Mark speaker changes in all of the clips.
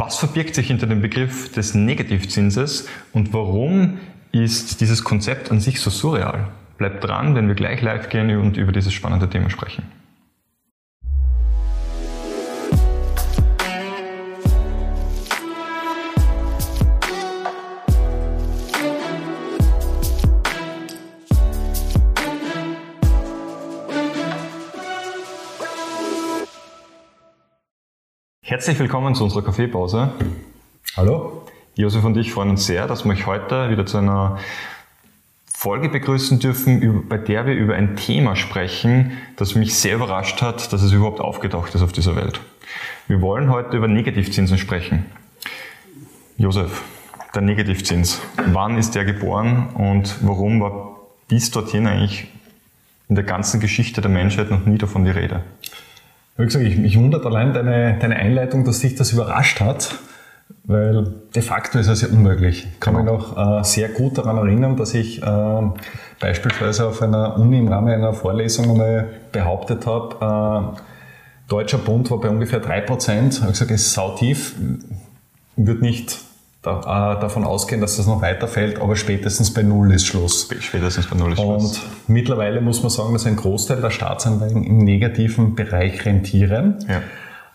Speaker 1: Was verbirgt sich hinter dem Begriff des Negativzinses und warum ist dieses Konzept an sich so surreal? Bleibt dran, wenn wir gleich live gehen und über dieses spannende Thema sprechen. Herzlich willkommen zu unserer Kaffeepause.
Speaker 2: Hallo.
Speaker 1: Josef und ich freuen uns sehr, dass wir euch heute wieder zu einer Folge begrüßen dürfen, bei der wir über ein Thema sprechen, das mich sehr überrascht hat, dass es überhaupt aufgetaucht ist auf dieser Welt. Wir wollen heute über Negativzinsen sprechen. Josef, der Negativzins. Wann ist der geboren und warum war bis dorthin eigentlich in der ganzen Geschichte der Menschheit noch nie davon die Rede?
Speaker 2: Wie gesagt, ich, mich wundert allein deine, deine Einleitung, dass dich das überrascht hat, weil de facto ist es ja unmöglich. Ich kann genau. mich noch äh, sehr gut daran erinnern, dass ich äh, beispielsweise auf einer Uni im Rahmen einer Vorlesung einmal behauptet habe, äh, Deutscher Bund war bei ungefähr 3%. Ich habe gesagt, es ist sautief, wird nicht da, äh, davon ausgehen, dass das noch weiterfällt, aber spätestens bei Null ist Schluss.
Speaker 1: Spätestens bei Null ist Schluss.
Speaker 2: Und mittlerweile muss man sagen, dass ein Großteil der Staatsanleihen im negativen Bereich rentieren. Ja.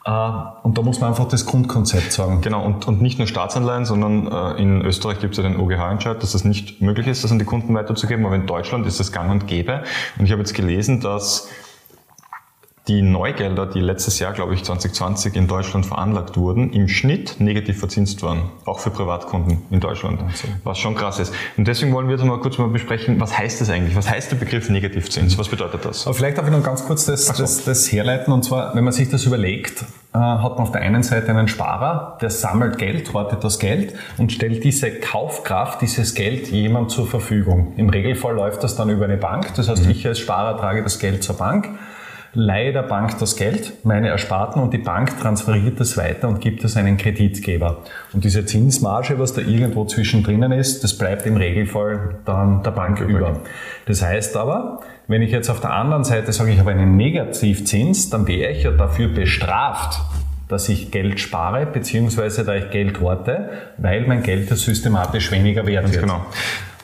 Speaker 2: Uh, und da muss man einfach das Grundkonzept sagen.
Speaker 1: Genau, und, und nicht nur Staatsanleihen, sondern uh, in Österreich gibt es ja den OGH-Entscheid, dass das nicht möglich ist, das an die Kunden weiterzugeben, aber in Deutschland ist das gang und gäbe. Und ich habe jetzt gelesen, dass die Neugelder, die letztes Jahr, glaube ich, 2020 in Deutschland veranlagt wurden, im Schnitt negativ verzinst waren. Auch für Privatkunden in Deutschland. Was schon krass ist. Und deswegen wollen wir jetzt mal kurz mal besprechen, was heißt das eigentlich? Was heißt der Begriff Negativzins? Was bedeutet das?
Speaker 2: Aber vielleicht darf ich noch ganz kurz das, so. das, das herleiten. Und zwar, wenn man sich das überlegt, äh, hat man auf der einen Seite einen Sparer, der sammelt Geld, hortet das Geld und stellt diese Kaufkraft, dieses Geld jemand zur Verfügung. Im Regelfall läuft das dann über eine Bank. Das heißt, mhm. ich als Sparer trage das Geld zur Bank leihe der Bank das Geld, meine Ersparten, und die Bank transferiert das weiter und gibt es einen Kreditgeber. Und diese Zinsmarge, was da irgendwo zwischendrin ist, das bleibt im Regelfall dann der Bank okay. über. Das heißt aber, wenn ich jetzt auf der anderen Seite sage, ich habe einen Negativzins, dann wäre ich ja dafür bestraft, dass ich Geld spare, beziehungsweise da ich Geld horte, weil mein Geld ja systematisch weniger wert wird. Genau.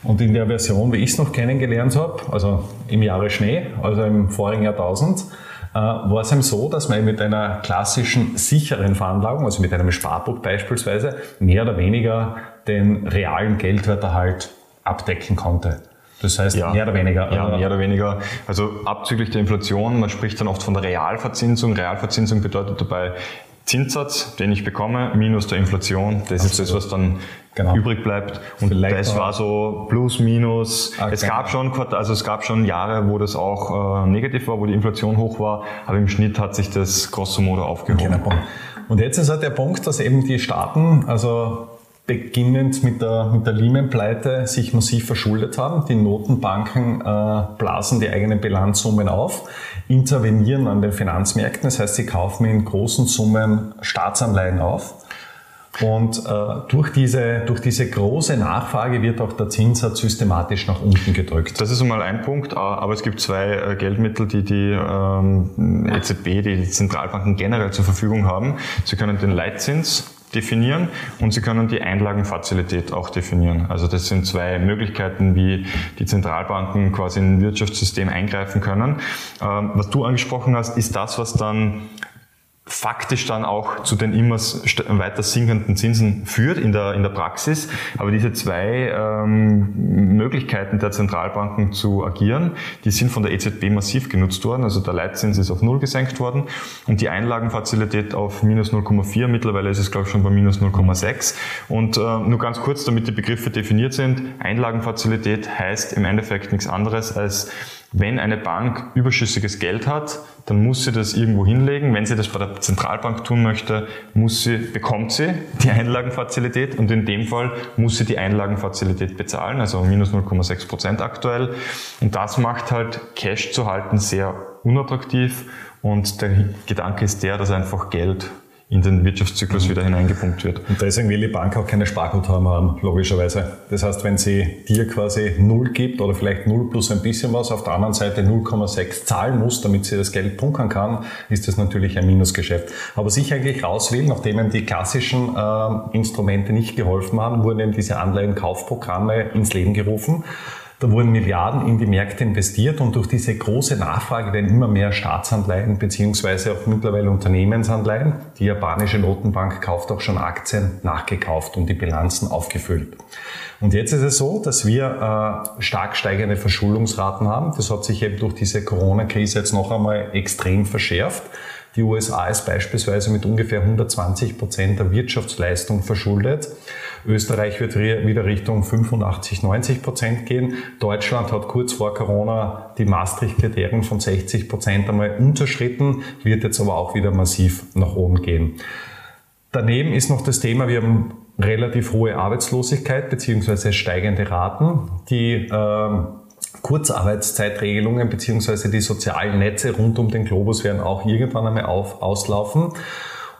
Speaker 2: Und in der Version, wie ich es noch kennengelernt habe, also im Jahre Schnee, also im vorigen Jahrtausend, äh, war es eben so, dass man mit einer klassischen sicheren Veranlagung, also mit einem Sparbuch beispielsweise, mehr oder weniger den realen Geldwerterhalt abdecken konnte. Das heißt, ja, mehr oder weniger.
Speaker 1: Ja, mehr oder weniger. Also abzüglich der Inflation, man spricht dann oft von der Realverzinsung. Realverzinsung bedeutet dabei Zinssatz, den ich bekomme, minus der Inflation. Das Absolut. ist das, was dann genau. übrig bleibt. Und Vielleicht das war so plus, minus. Ah, es gab schon, also es gab schon Jahre, wo das auch äh, negativ war, wo die Inflation hoch war, aber im Schnitt hat sich das grosso modo aufgehoben. Genau.
Speaker 2: Und jetzt ist halt der Punkt, dass eben die Staaten, also beginnend mit der, mit der Lehman-Pleite sich massiv verschuldet haben. Die Notenbanken äh, blasen die eigenen Bilanzsummen auf, intervenieren an den Finanzmärkten, das heißt, sie kaufen in großen Summen Staatsanleihen auf. Und äh, durch, diese, durch diese große Nachfrage wird auch der Zinssatz systematisch nach unten gedrückt.
Speaker 1: Das ist einmal ein Punkt, aber es gibt zwei äh, Geldmittel, die die ähm, EZB, die Zentralbanken generell zur Verfügung haben. Sie können den Leitzins definieren und Sie können die Einlagenfazilität auch definieren. Also das sind zwei Möglichkeiten, wie die Zentralbanken quasi in ein Wirtschaftssystem eingreifen können. Ähm, was du angesprochen hast, ist das, was dann faktisch dann auch zu den immer weiter sinkenden Zinsen führt in der, in der Praxis. Aber diese zwei ähm, Möglichkeiten der Zentralbanken zu agieren, die sind von der EZB massiv genutzt worden. Also der Leitzins ist auf Null gesenkt worden und die Einlagenfazilität auf minus 0,4. Mittlerweile ist es, glaube ich, schon bei minus 0,6. Und äh, nur ganz kurz, damit die Begriffe definiert sind. Einlagenfazilität heißt im Endeffekt nichts anderes als wenn eine Bank überschüssiges Geld hat, dann muss sie das irgendwo hinlegen. Wenn sie das bei der Zentralbank tun möchte, muss sie, bekommt sie die Einlagenfazilität und in dem Fall muss sie die Einlagenfazilität bezahlen, also minus 0,6 Prozent aktuell. Und das macht halt Cash zu halten sehr unattraktiv und der Gedanke ist der, dass einfach Geld in den Wirtschaftszyklus mhm. wieder hineingepumpt wird.
Speaker 2: Und deswegen will die Bank auch keine Sparguthaben haben, logischerweise. Das heißt, wenn sie dir quasi null gibt oder vielleicht null plus ein bisschen was, auf der anderen Seite 0,6 zahlen muss, damit sie das Geld bunkern kann, ist das natürlich ein Minusgeschäft. Aber sich eigentlich raus will, nachdem ihm die klassischen äh, Instrumente nicht geholfen haben, wurden eben diese Anleihenkaufprogramme ins Leben gerufen. Da wurden Milliarden in die Märkte investiert und durch diese große Nachfrage werden immer mehr Staatsanleihen beziehungsweise auch mittlerweile Unternehmensanleihen. Die japanische Notenbank kauft auch schon Aktien nachgekauft und die Bilanzen aufgefüllt. Und jetzt ist es so, dass wir äh, stark steigende Verschuldungsraten haben. Das hat sich eben durch diese Corona-Krise jetzt noch einmal extrem verschärft. Die USA ist beispielsweise mit ungefähr 120 Prozent der Wirtschaftsleistung verschuldet. Österreich wird wieder Richtung 85, 90 Prozent gehen. Deutschland hat kurz vor Corona die Maastricht-Kriterien von 60 Prozent einmal unterschritten, wird jetzt aber auch wieder massiv nach oben gehen. Daneben ist noch das Thema, wir haben relativ hohe Arbeitslosigkeit beziehungsweise steigende Raten. Die ähm, Kurzarbeitszeitregelungen beziehungsweise die sozialen Netze rund um den Globus werden auch irgendwann einmal auf, auslaufen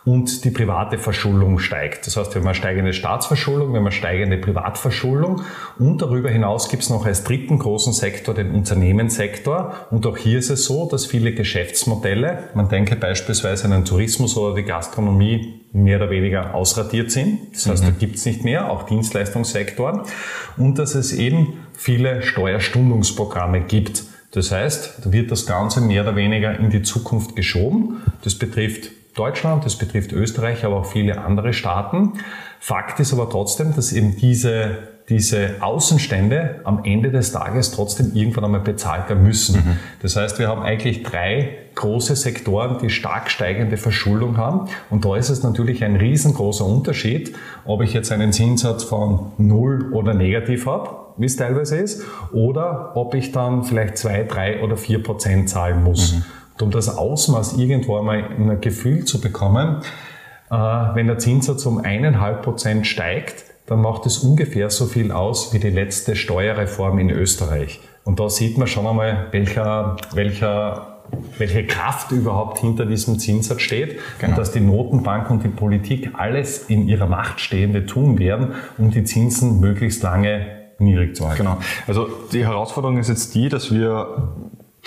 Speaker 2: und die private Verschuldung steigt. Das heißt, wir haben eine steigende Staatsverschuldung, wir haben eine steigende Privatverschuldung und darüber hinaus gibt es noch als dritten großen Sektor den Unternehmenssektor und auch hier ist es so, dass viele Geschäftsmodelle, man denke beispielsweise an den Tourismus oder die Gastronomie, mehr oder weniger ausradiert sind. Das heißt, mhm. da gibt es nicht mehr, auch Dienstleistungssektoren und dass es eben viele Steuerstundungsprogramme gibt. Das heißt, da wird das Ganze mehr oder weniger in die Zukunft geschoben. Das betrifft Deutschland, das betrifft Österreich, aber auch viele andere Staaten. Fakt ist aber trotzdem, dass eben diese, diese Außenstände am Ende des Tages trotzdem irgendwann einmal bezahlt werden müssen. Mhm. Das heißt, wir haben eigentlich drei große Sektoren, die stark steigende Verschuldung haben. Und da ist es natürlich ein riesengroßer Unterschied, ob ich jetzt einen Zinssatz von null oder negativ habe, wie es teilweise ist, oder ob ich dann vielleicht zwei, drei oder vier Prozent zahlen muss. Mhm. Um das Ausmaß irgendwo einmal ein Gefühl zu bekommen, äh, wenn der Zinssatz um eineinhalb Prozent steigt, dann macht es ungefähr so viel aus wie die letzte Steuerreform in Österreich. Und da sieht man schon einmal, welcher, welcher, welche Kraft überhaupt hinter diesem Zinssatz steht genau. und dass die Notenbank und die Politik alles in ihrer Macht Stehende tun werden, um die Zinsen möglichst lange niedrig zu halten.
Speaker 1: Genau. Also die Herausforderung ist jetzt die, dass wir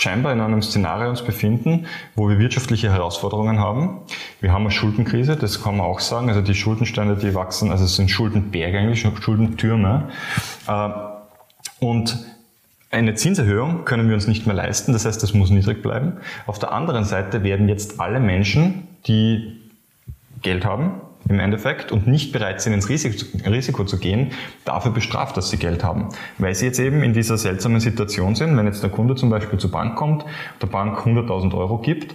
Speaker 1: scheinbar in einem Szenario uns befinden, wo wir wirtschaftliche Herausforderungen haben. Wir haben eine Schuldenkrise, das kann man auch sagen. Also die Schuldenstände, die wachsen, also es sind Schuldenberge eigentlich, Schuldentürme. Äh, und eine Zinserhöhung können wir uns nicht mehr leisten, das heißt, das muss niedrig bleiben. Auf der anderen Seite werden jetzt alle Menschen, die Geld haben, im Endeffekt und nicht bereit sind, ins Risiko, zu gehen, dafür bestraft, dass sie Geld haben. Weil sie jetzt eben in dieser seltsamen Situation sind, wenn jetzt der Kunde zum Beispiel zur Bank kommt, der Bank 100.000 Euro gibt,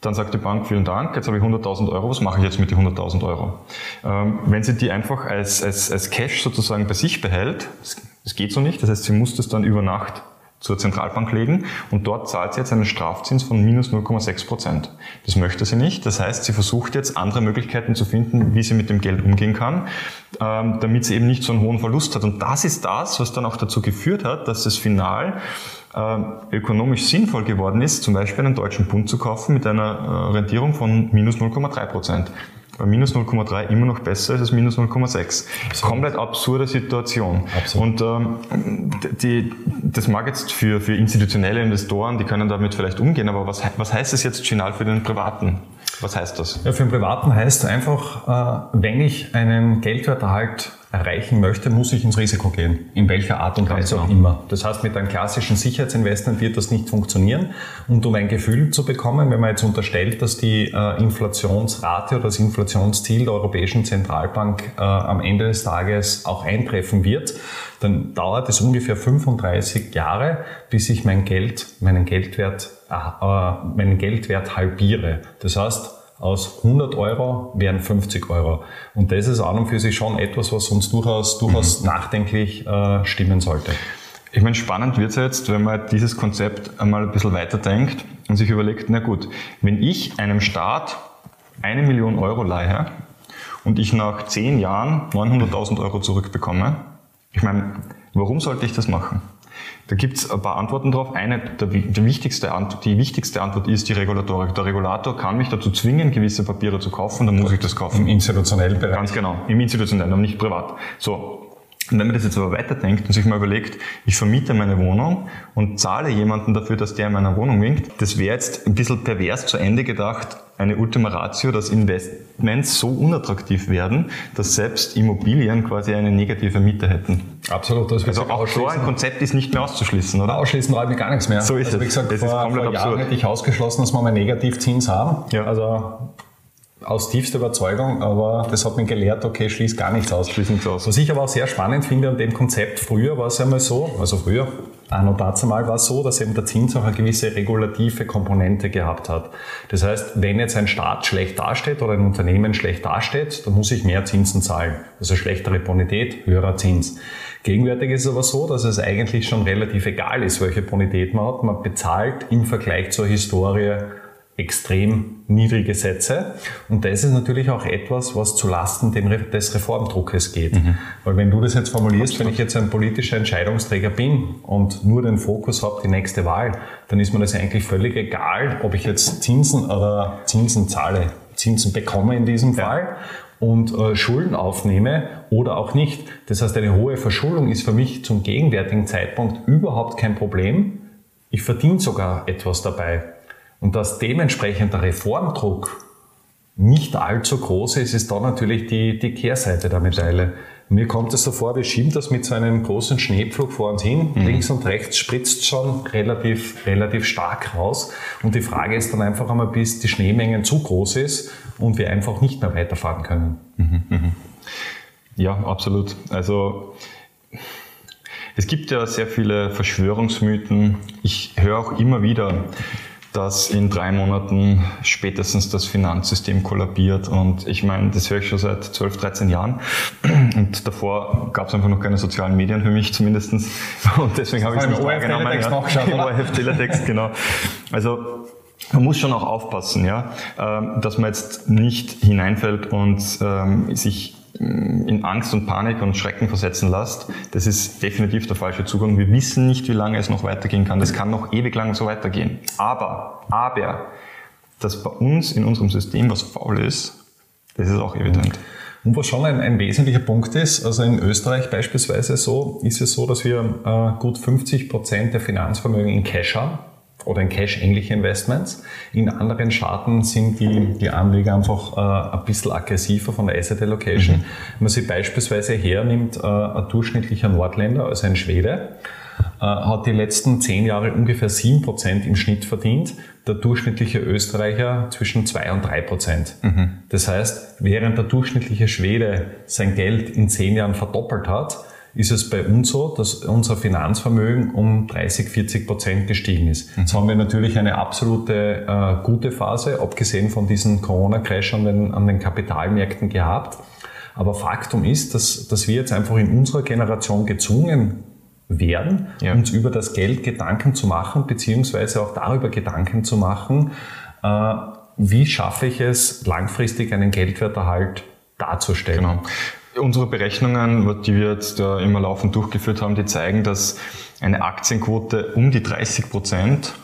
Speaker 1: dann sagt die Bank, vielen Dank, jetzt habe ich 100.000 Euro, was mache ich jetzt mit den 100.000 Euro? Ähm, wenn sie die einfach als, als, als Cash sozusagen bei sich behält, das geht so nicht, das heißt, sie muss das dann über Nacht zur Zentralbank legen und dort zahlt sie jetzt einen Strafzins von minus 0,6 Prozent. Das möchte sie nicht. Das heißt, sie versucht jetzt andere Möglichkeiten zu finden, wie sie mit dem Geld umgehen kann, ähm, damit sie eben nicht so einen hohen Verlust hat. Und das ist das, was dann auch dazu geführt hat, dass es final ähm, ökonomisch sinnvoll geworden ist, zum Beispiel einen deutschen Bund zu kaufen mit einer äh, Rentierung von minus 0,3 Prozent bei minus 0,3 immer noch besser ist als minus 0,6. Komplett absurde Situation. Absolut. Und ähm, die, das mag jetzt für, für institutionelle Investoren, die können damit vielleicht umgehen, aber was, was heißt das jetzt final für den Privaten? Was heißt das?
Speaker 2: Ja, für den Privaten heißt einfach, äh, wenn ich einen Geldwerterhalt erreichen möchte, muss ich ins Risiko gehen. In welcher Art und Weise auch immer. Das heißt, mit einem klassischen Sicherheitsinvestment wird das nicht funktionieren. Und um ein Gefühl zu bekommen, wenn man jetzt unterstellt, dass die äh, Inflationsrate oder das Inflationsziel der Europäischen Zentralbank äh, am Ende des Tages auch eintreffen wird, dann dauert es ungefähr 35 Jahre, bis ich mein Geld, meinen Geldwert, äh, meinen Geldwert halbiere. Das heißt, aus 100 Euro wären 50 Euro. Und das ist an und für sich schon etwas, was uns durchaus, durchaus mhm. nachdenklich äh, stimmen sollte.
Speaker 1: Ich meine, spannend wird es jetzt, wenn man dieses Konzept einmal ein bisschen weiterdenkt und sich überlegt, na gut, wenn ich einem Staat eine Million Euro leihe und ich nach zehn Jahren 900.000 Euro zurückbekomme, ich meine, warum sollte ich das machen? Da gibt es ein paar Antworten drauf. Eine, der, der wichtigste Antwort, die wichtigste Antwort ist die Regulatorik. Der Regulator kann mich dazu zwingen, gewisse Papiere zu kaufen, dann muss ich das kaufen.
Speaker 2: Im institutionellen Bereich.
Speaker 1: Ganz genau, im institutionellen, aber nicht privat. So, und wenn man das jetzt aber weiterdenkt und sich mal überlegt, ich vermiete meine Wohnung und zahle jemanden dafür, dass der in meiner Wohnung winkt, das wäre jetzt ein bisschen pervers zu Ende gedacht, eine Ultima Ratio, dass Investments so unattraktiv werden, dass selbst Immobilien quasi eine negative Miete hätten.
Speaker 2: Absolut.
Speaker 1: Das also auch so ein Konzept ist nicht mehr auszuschließen, oder?
Speaker 2: Ausschließen räumt mir gar nichts mehr.
Speaker 1: So ist
Speaker 2: also,
Speaker 1: es.
Speaker 2: Wie gesagt,
Speaker 1: das
Speaker 2: vor,
Speaker 1: ist komplett
Speaker 2: vor Jahren
Speaker 1: absurd.
Speaker 2: hätte ich ausgeschlossen, dass wir mal Negativzins haben.
Speaker 1: Ja.
Speaker 2: Also aus tiefster Überzeugung, aber das hat mich gelehrt, okay, schließ gar nichts aus.
Speaker 1: Schließ nichts aus.
Speaker 2: Was ich aber auch sehr spannend finde an dem Konzept, früher war es einmal so, also früher, an und dazu mal war es so, dass eben der Zins auch eine gewisse regulative Komponente gehabt hat. Das heißt, wenn jetzt ein Staat schlecht dasteht oder ein Unternehmen schlecht dasteht, dann muss ich mehr Zinsen zahlen. Also schlechtere Bonität, höherer Zins. Gegenwärtig ist es aber so, dass es eigentlich schon relativ egal ist, welche Bonität man hat. Man bezahlt im Vergleich zur Historie extrem niedrige Sätze. Und das ist natürlich auch etwas, was zu Lasten des Reformdruckes geht. Mhm. Weil wenn du das jetzt formulierst, Absolut. wenn ich jetzt ein politischer Entscheidungsträger bin und nur den Fokus habe, die nächste Wahl, dann ist mir das eigentlich völlig egal, ob ich jetzt Zinsen oder Zinsen zahle, Zinsen bekomme in diesem Fall. Ja und äh, Schulden aufnehme oder auch nicht. Das heißt, eine hohe Verschuldung ist für mich zum gegenwärtigen Zeitpunkt überhaupt kein Problem. Ich verdiene sogar etwas dabei. Und dass dementsprechend der Reformdruck nicht allzu groß ist, ist da natürlich die, die Kehrseite der Medaille. Mir kommt es so vor, wir schieben das mit so einem großen Schneepflug vor uns hin. Mhm. Links und rechts spritzt schon relativ, relativ stark raus. Und die Frage ist dann einfach einmal, bis die Schneemengen zu groß ist und wir einfach nicht mehr weiterfahren können. Mhm.
Speaker 1: Mhm. Ja, absolut. Also, es gibt ja sehr viele Verschwörungsmythen. Ich höre auch immer wieder, dass in drei Monaten spätestens das Finanzsystem kollabiert. Und ich meine, das höre ich schon seit 12, 13 Jahren. Und davor gab es einfach noch keine sozialen Medien für mich zumindest. Und deswegen habe ich es nicht wahrgenommen. Ja. ORF Teletext, genau. Also man muss schon auch aufpassen, ja, ähm, dass man jetzt nicht hineinfällt und ähm, sich in Angst und Panik und Schrecken versetzen lässt, das ist definitiv der falsche Zugang. Wir wissen nicht, wie lange es noch weitergehen kann. Das kann noch ewig lang so weitergehen. Aber, aber, dass bei uns in unserem System was faul ist, das ist auch evident.
Speaker 2: Und was schon ein, ein, wesentlicher Punkt ist, also in Österreich beispielsweise so, ist es so, dass wir äh, gut 50 Prozent der Finanzvermögen in Cash haben oder in Cash-ähnliche Investments. In anderen Staaten sind die, die Anleger einfach äh, ein bisschen aggressiver von der Asset Allocation. Mhm. Wenn man sich beispielsweise hernimmt, äh, ein durchschnittlicher Nordländer, also ein Schwede, äh, hat die letzten zehn Jahre ungefähr sieben Prozent im Schnitt verdient, der durchschnittliche Österreicher zwischen zwei und drei Prozent. Mhm. Das heißt, während der durchschnittliche Schwede sein Geld in zehn Jahren verdoppelt hat, ist es bei uns so, dass unser Finanzvermögen um 30, 40 Prozent gestiegen ist. Mhm. Jetzt haben wir natürlich eine absolute äh, gute Phase, abgesehen von diesem Corona-Crash an den, an den Kapitalmärkten gehabt. Aber Faktum ist, dass, dass wir jetzt einfach in unserer Generation gezwungen werden, ja. uns über das Geld Gedanken zu machen, beziehungsweise auch darüber Gedanken zu machen, äh, wie schaffe ich es, langfristig einen Geldwerterhalt darzustellen. Genau.
Speaker 1: Unsere Berechnungen, die wir jetzt immer laufend durchgeführt haben, die zeigen, dass eine Aktienquote um die 30 Prozent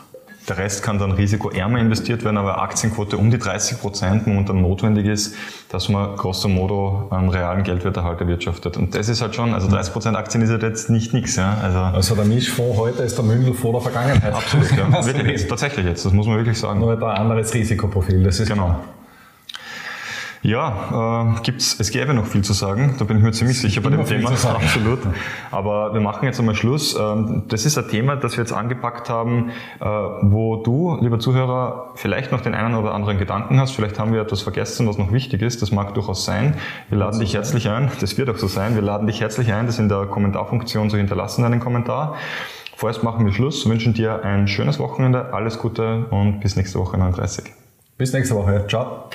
Speaker 1: der Rest kann dann risikoärmer investiert werden, aber Aktienquote um die 30 Prozent momentan notwendig ist, dass man grosso modo einen realen Geldwerterhalt erwirtschaftet. Und das ist halt schon, also 30 Prozent Aktien ist halt jetzt nicht nichts. Ja.
Speaker 2: Also, also der Mischfonds heute ist der Mündelfonds der Vergangenheit.
Speaker 1: Absolut, ja. wirklich, tatsächlich jetzt, das muss man wirklich sagen.
Speaker 2: Nur ein anderes Risikoprofil, das ist
Speaker 1: genau. Klar. Ja, äh, gibt's, es gäbe noch viel zu sagen, da bin ich mir ziemlich sicher bei dem Thema. Absolut. Aber wir machen jetzt einmal Schluss. Ähm, das ist ein Thema, das wir jetzt angepackt haben, äh, wo du, lieber Zuhörer, vielleicht noch den einen oder anderen Gedanken hast. Vielleicht haben wir etwas vergessen, was noch wichtig ist. Das mag durchaus sein. Wir laden dich herzlich ein. Das wird auch so sein. Wir laden dich herzlich ein, das in der Kommentarfunktion zu hinterlassen, einen Kommentar. Vorerst machen wir Schluss, wünschen dir ein schönes Wochenende, alles Gute und bis nächste Woche 39.
Speaker 2: Bis nächste Woche. Ciao.